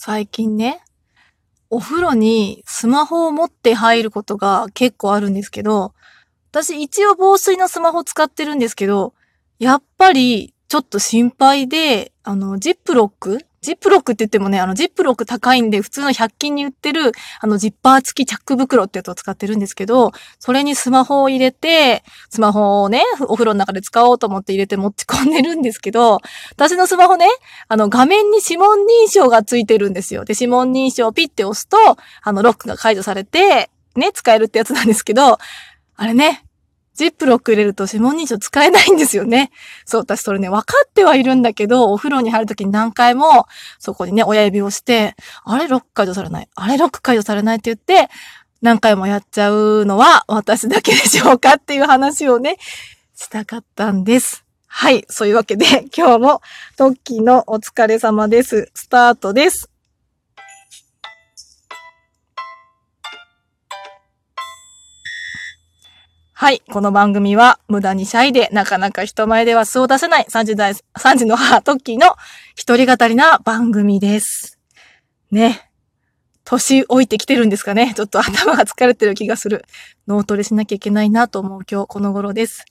最近ね、お風呂にスマホを持って入ることが結構あるんですけど、私一応防水のスマホ使ってるんですけど、やっぱりちょっと心配で、あの、ジップロックジップロックって言ってもね、あの、ジップロック高いんで、普通の100均に売ってる、あの、ジッパー付きチャック袋ってやつを使ってるんですけど、それにスマホを入れて、スマホをね、お風呂の中で使おうと思って入れて持ち込んでるんですけど、私のスマホね、あの、画面に指紋認証がついてるんですよ。で、指紋認証をピッて押すと、あの、ロックが解除されて、ね、使えるってやつなんですけど、あれね、ジップロック入れると指紋認証使えないんですよね。そう、私それね、分かってはいるんだけど、お風呂に入るときに何回も、そこにね、親指をして、あれロック解除されない。あれロック解除されないって言って、何回もやっちゃうのは私だけでしょうかっていう話をね、したかったんです。はい。そういうわけで、今日もトッキーのお疲れ様です。スタートです。はい。この番組は、無駄にシャイで、なかなか人前では素を出せない30代、3時の母、トッキーの一人語りな番組です。ね。年老いてきてるんですかね。ちょっと頭が疲れてる気がする。脳トレしなきゃいけないなと思う今日この頃です。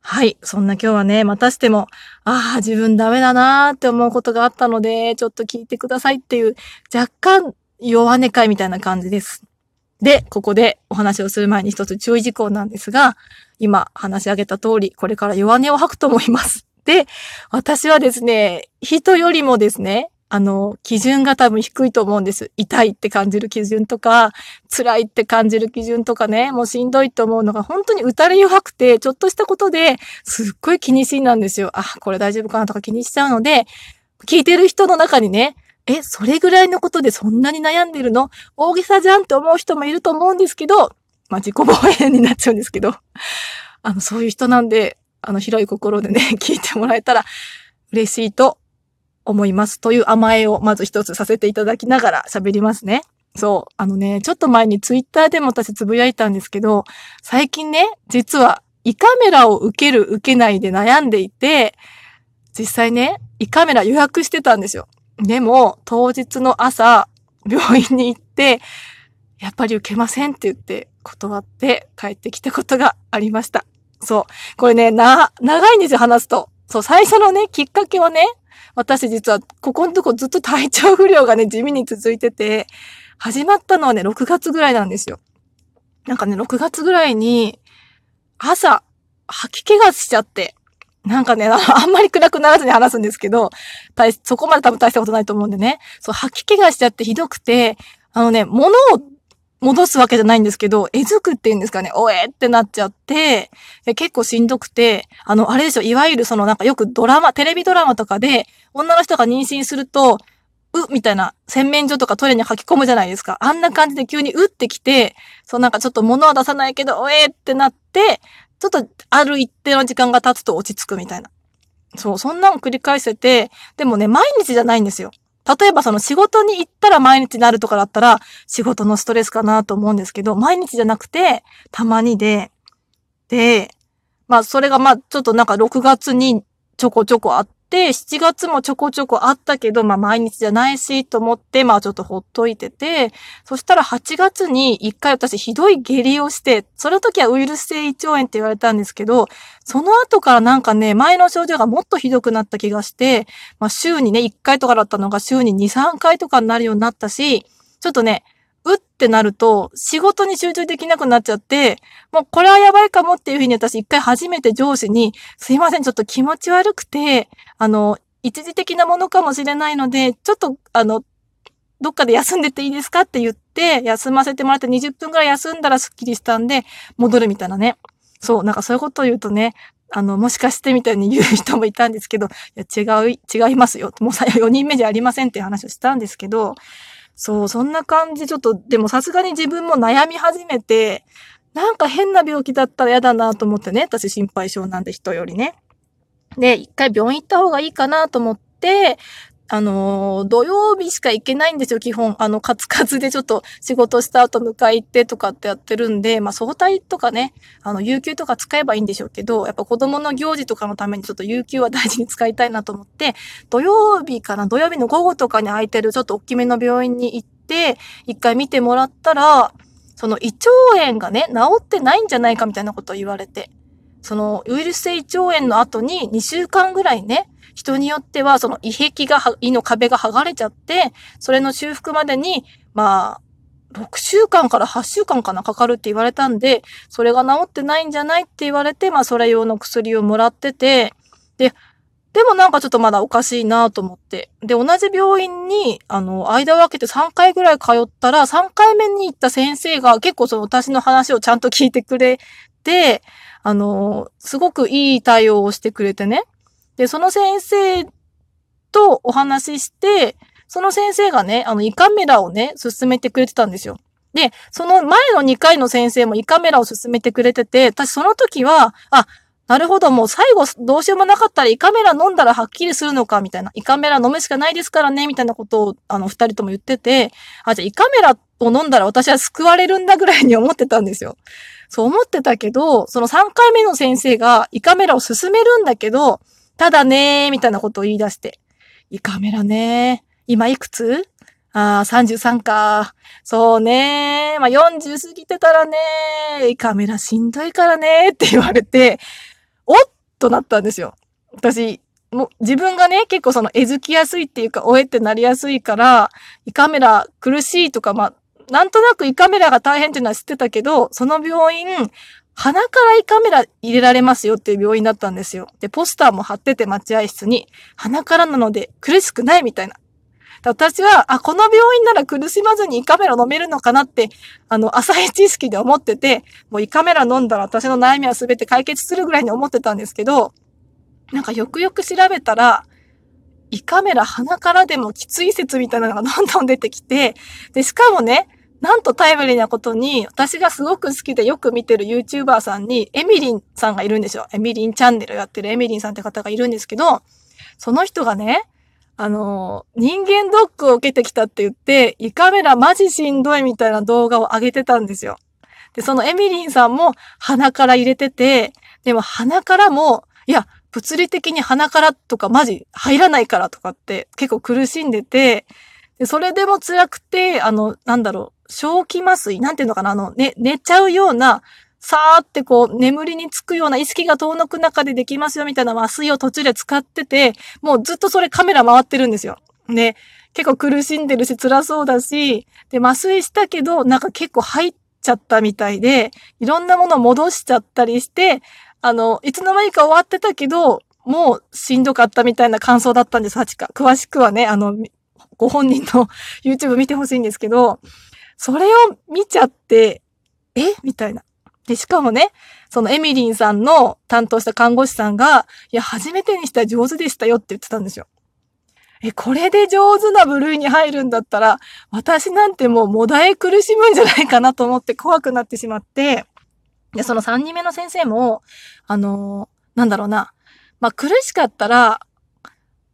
はい。そんな今日はね、またしても、ああ、自分ダメだなーって思うことがあったので、ちょっと聞いてくださいっていう、若干弱音会みたいな感じです。で、ここでお話をする前に一つ注意事項なんですが、今話し上げた通り、これから弱音を吐くと思います。で、私はですね、人よりもですね、あの、基準が多分低いと思うんです。痛いって感じる基準とか、辛いって感じる基準とかね、もうしんどいと思うのが本当に打たれ弱くて、ちょっとしたことですっごい気にしいなんですよ。あ、これ大丈夫かなとか気にしちゃうので、聞いてる人の中にね、え、それぐらいのことでそんなに悩んでるの？大げさじゃんって思う人もいると思うんですけど、まあ、自己防衛になっちゃうんですけど、あの、そういう人なんで、あの、広い心でね、聞いてもらえたら嬉しいと思います。という甘えをまず一つさせていただきながら喋りますね。そう。あのね、ちょっと前にツイッターでも私つぶやいたんですけど、最近ね、実は胃カメラを受ける受けないで悩んでいて、実際ね、胃カメラ予約してたんですよ。でも、当日の朝、病院に行って、やっぱり受けませんって言って断って帰ってきたことがありました。そう。これね、な、長いんですよ、話すと。そう、最初のね、きっかけはね、私実は、ここのとこずっと体調不良がね、地味に続いてて、始まったのはね、6月ぐらいなんですよ。なんかね、6月ぐらいに、朝、吐き気がしちゃって、なんかね、あんまり暗くならずに話すんですけど、そこまで多分大したことないと思うんでね。そう、吐き気がしちゃってひどくて、あのね、物を戻すわけじゃないんですけど、えずくって言うんですかね、おえってなっちゃって、結構しんどくて、あの、あれでしょ、いわゆるそのなんかよくドラマ、テレビドラマとかで、女の人が妊娠すると、うみたいな洗面所とかトイレに吐き込むじゃないですか。あんな感じで急にうってきて、そうなんかちょっと物は出さないけど、おえってなって、ちょっとある一定の時間が経つと落ち着くみたいな。そう、そんなの繰り返せて、でもね、毎日じゃないんですよ。例えばその仕事に行ったら毎日になるとかだったら仕事のストレスかなと思うんですけど、毎日じゃなくてたまにで、で、まあそれがまあちょっとなんか6月にちょこちょこあっ、で7月もちょこちょこあったけど、まあ毎日じゃないしと思って、まあちょっとほっといてて、そしたら8月に一回私ひどい下痢をして、その時はウイルス性胃腸炎って言われたんですけど、その後からなんかね、前の症状がもっとひどくなった気がして、まあ週にね、1回とかだったのが週に2、3回とかになるようになったし、ちょっとね、うってなると、仕事に集中できなくなっちゃって、もうこれはやばいかもっていうふうに私一回初めて上司に、すいません、ちょっと気持ち悪くて、あの、一時的なものかもしれないので、ちょっと、あの、どっかで休んでていいですかって言って、休ませてもらって20分くらい休んだらスッキリしたんで、戻るみたいなね。そう、なんかそういうことを言うとね、あの、もしかしてみたいに 言う人もいたんですけど、いや、違う、違いますよ。もうさ、4人目じゃありませんって話をしたんですけど、そう、そんな感じ、ちょっと、でもさすがに自分も悩み始めて、なんか変な病気だったら嫌だなと思ってね、私心配性なんで人よりね。で、一回病院行った方がいいかなと思って、あの、土曜日しか行けないんですよ、基本。あの、カツカツでちょっと仕事した後迎え行ってとかってやってるんで、まあ、早退とかね、あの、有給とか使えばいいんでしょうけど、やっぱ子供の行事とかのためにちょっと有給は大事に使いたいなと思って、土曜日かな、土曜日の午後とかに空いてるちょっと大きめの病院に行って、一回見てもらったら、その胃腸炎がね、治ってないんじゃないかみたいなことを言われて、そのウイルス性胃腸炎の後に2週間ぐらいね、人によっては、その胃壁が、胃の壁が剥がれちゃって、それの修復までに、まあ、6週間から8週間かな、かかるって言われたんで、それが治ってないんじゃないって言われて、まあ、それ用の薬をもらってて、で、でもなんかちょっとまだおかしいなと思って。で、同じ病院に、あの、間を空けて3回ぐらい通ったら、3回目に行った先生が結構その私の話をちゃんと聞いてくれて、あの、すごくいい対応をしてくれてね。で、その先生とお話しして、その先生がね、あの、胃カメラをね、進めてくれてたんですよ。で、その前の2回の先生も胃カメラを進めてくれてて、私その時は、あ、なるほど、もう最後どうしようもなかったら胃カメラ飲んだらはっきりするのか、みたいな。胃カメラ飲むしかないですからね、みたいなことを、あの、二人とも言ってて、あ、じゃあ胃カメラを飲んだら私は救われるんだぐらいに 思ってたんですよ。そう思ってたけど、その3回目の先生が胃カメラを進めるんだけど、ただねー、みたいなことを言い出して。胃カメラねー。今いくつ？ああ、33か。そうねー。まあ、40過ぎてたらねー。胃カメラしんどいからねーって言われて、おっとなったんですよ。私、もう自分がね、結構その、えづきやすいっていうか、おえってなりやすいから、胃カメラ苦しいとか、まあ、なんとなく胃カメラが大変っていうのは知ってたけど、その病院、鼻から胃カメラ入れられますよっていう病院だったんですよ。で、ポスターも貼ってて待合室に、鼻からなので苦しくないみたいな。私は、あ、この病院なら苦しまずに胃カメラ飲めるのかなって、あの、浅い知識で思ってて、もう胃カメラ飲んだら私の悩みは全て解決するぐらいに思ってたんですけど、なんかよくよく調べたら、胃カメラ鼻からでもきつい説みたいなのがどんどん出てきて、で、しかもね、なんとタイムリーなことに、私がすごく好きでよく見てる YouTuber さんに、エミリンさんがいるんですよ。エミリンチャンネルやってるエミリンさんって方がいるんですけど、その人がね、あの、人間ドックを受けてきたって言って、胃カメラマジしんどいみたいな動画を上げてたんですよ。で、そのエミリンさんも鼻から入れてて、でも鼻からも、いや、物理的に鼻からとかマジ入らないからとかって結構苦しんでて、でそれでも辛くて、あの、なんだろう、正気麻酔なんていうのかなあの、ね、寝ちゃうような、さーってこう、眠りにつくような意識が遠のく中でできますよみたいな麻酔を途中で使ってて、もうずっとそれカメラ回ってるんですよ。で、結構苦しんでるし辛そうだし、で、麻酔したけど、なんか結構入っちゃったみたいで、いろんなもの戻しちゃったりして、あの、いつの間にか終わってたけど、もうしんどかったみたいな感想だったんです、8か。詳しくはね、あの、ご本人の YouTube 見てほしいんですけど、それを見ちゃって、え？みたいな。で、しかもね、そのエミリンさんの担当した看護師さんが、いや、初めてにしては上手でしたよって言ってたんですよ。え、これで上手な部類に入るんだったら、私なんてもうもだえ苦しむんじゃないかなと思って怖くなってしまって、で、その3人目の先生も、あのー、なんだろうな。まあ、苦しかったら、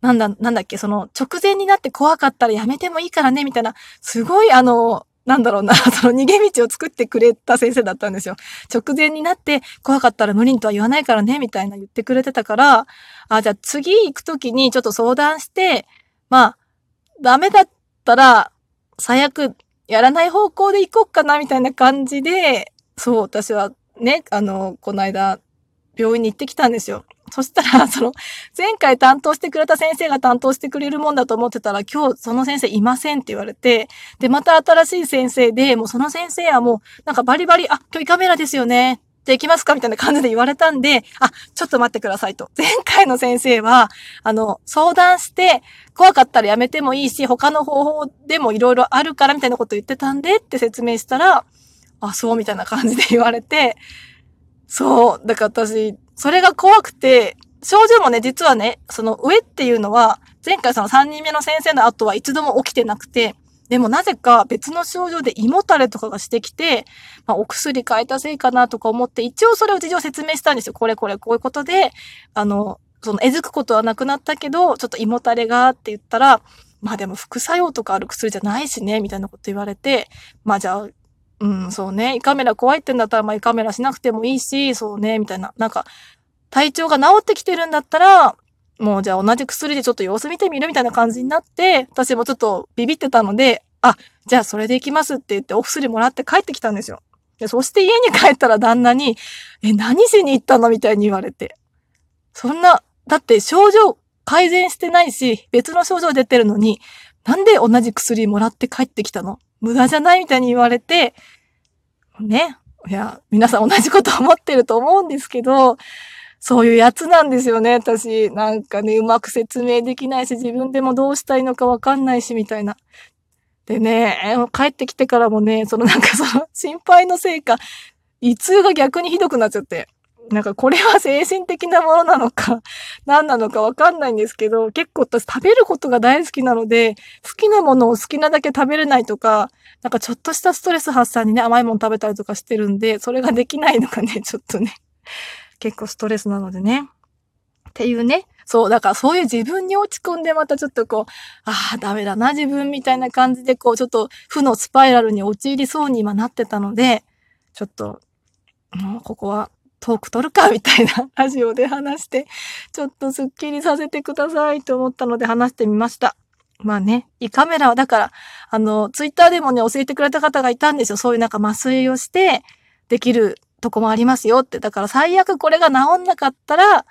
なんだ、なんだっけ、その、直前になって怖かったらやめてもいいからね、みたいな、すごいあの、なんだろうな、その逃げ道を作ってくれた先生だったんですよ。直前になって怖かったら無理にとは言わないからね、みたいな言ってくれてたから、あ、じゃあ次行くときにちょっと相談して、まあ、ダメだったら、最悪やらない方向で行こうかな、みたいな感じで、そう、私はね、あの、この間、病院に行ってきたんですよ。そしたら、その、前回担当してくれた先生が担当してくれるもんだと思ってたら、今日その先生いませんって言われて、で、また新しい先生で、もうその先生はもう、なんかバリバリ、あ、今日胃カメラですよね。じゃあ行きますかみたいな感じで言われたんで、あ、ちょっと待ってくださいと。前回の先生は、あの、相談して、怖かったらやめてもいいし、他の方法でもいろいろあるからみたいなこと言ってたんでって説明したら、あ、そうみたいな感じで言われて、そう。だから私、それが怖くて、症状もね、実はね、その上っていうのは、前回その3人目の先生の後は一度も起きてなくて、でもなぜか別の症状で胃もたれとかがしてきて、まあ、お薬変えたせいかなとか思って、一応それを事情説明したんですよ。これこれこういうことで、あの、その、えずくことはなくなったけど、ちょっと胃もたれがって言ったら、まあでも副作用とかある薬じゃないしね、みたいなこと言われて、まあじゃあ、うん、そうね、胃カメラ怖いってんだったら、まあ胃カメラしなくてもいいし、そうね、みたいな。なんか、体調が治ってきてるんだったら、もうじゃあ同じ薬でちょっと様子見てみるみたいな感じになって、私もちょっとビビってたので、あ、じゃあそれで行きますって言ってお薬もらって帰ってきたんですよ。で、そして家に帰ったら旦那に、え、何しに行ったのみたいに言われて。そんな、だって症状改善してないし、別の症状出てるのに、なんで同じ薬もらって帰ってきたの無駄じゃないみたいに言われて、ね。いや、皆さん同じこと思ってると思うんですけど、そういうやつなんですよね、私。なんかね、うまく説明できないし、自分でもどうしたいのかわかんないし、みたいな。でね、帰ってきてからもね、そのなんかその心配のせいか、胃痛が逆にひどくなっちゃって。なんかこれは精神的なものなのか、何なのかわかんないんですけど、結構私食べることが大好きなので、好きなものを好きなだけ食べれないとか、なんかちょっとしたストレス発散にね、甘いもの食べたりとかしてるんで、それができないのがね、ちょっとね、結構ストレスなのでね。っていうね。そう、だからそういう自分に落ち込んでまたちょっとこう、ああ、ダメだな、自分みたいな感じで、こう、ちょっと負のスパイラルに陥りそうに今なってたので、ちょっと、もうここはトーク取るかみたいな ラジオで話して、ちょっとスッキリさせてくださいと思ったので話してみました。まあね、胃カメラはだから、あの、ツイッターでもね、教えてくれた方がいたんですよ。そういうなんか麻酔をして、できるとこもありますよって。だから最悪これが治んなかったら、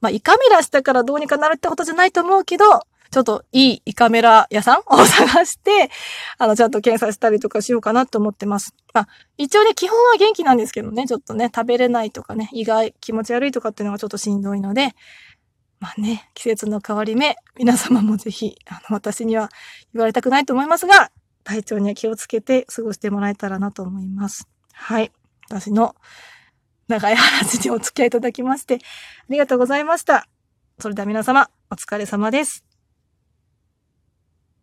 まあ胃カメラしたからどうにかなるってことじゃないと思うけど、ちょっといい胃カメラ屋さん を探して、あの、ちゃんと検査したりとかしようかなと思ってます。まあ、一応ね、基本は元気なんですけどね、ちょっとね、食べれないとかね、胃が気持ち悪いとかっていうのがちょっとしんどいので、まあね、季節の変わり目、皆様もぜひ、あの、私には言われたくないと思いますが、体調には気をつけて過ごしてもらえたらなと思います。はい。私の長い話にお付き合いいただきまして、ありがとうございました。それでは皆様、お疲れ様です。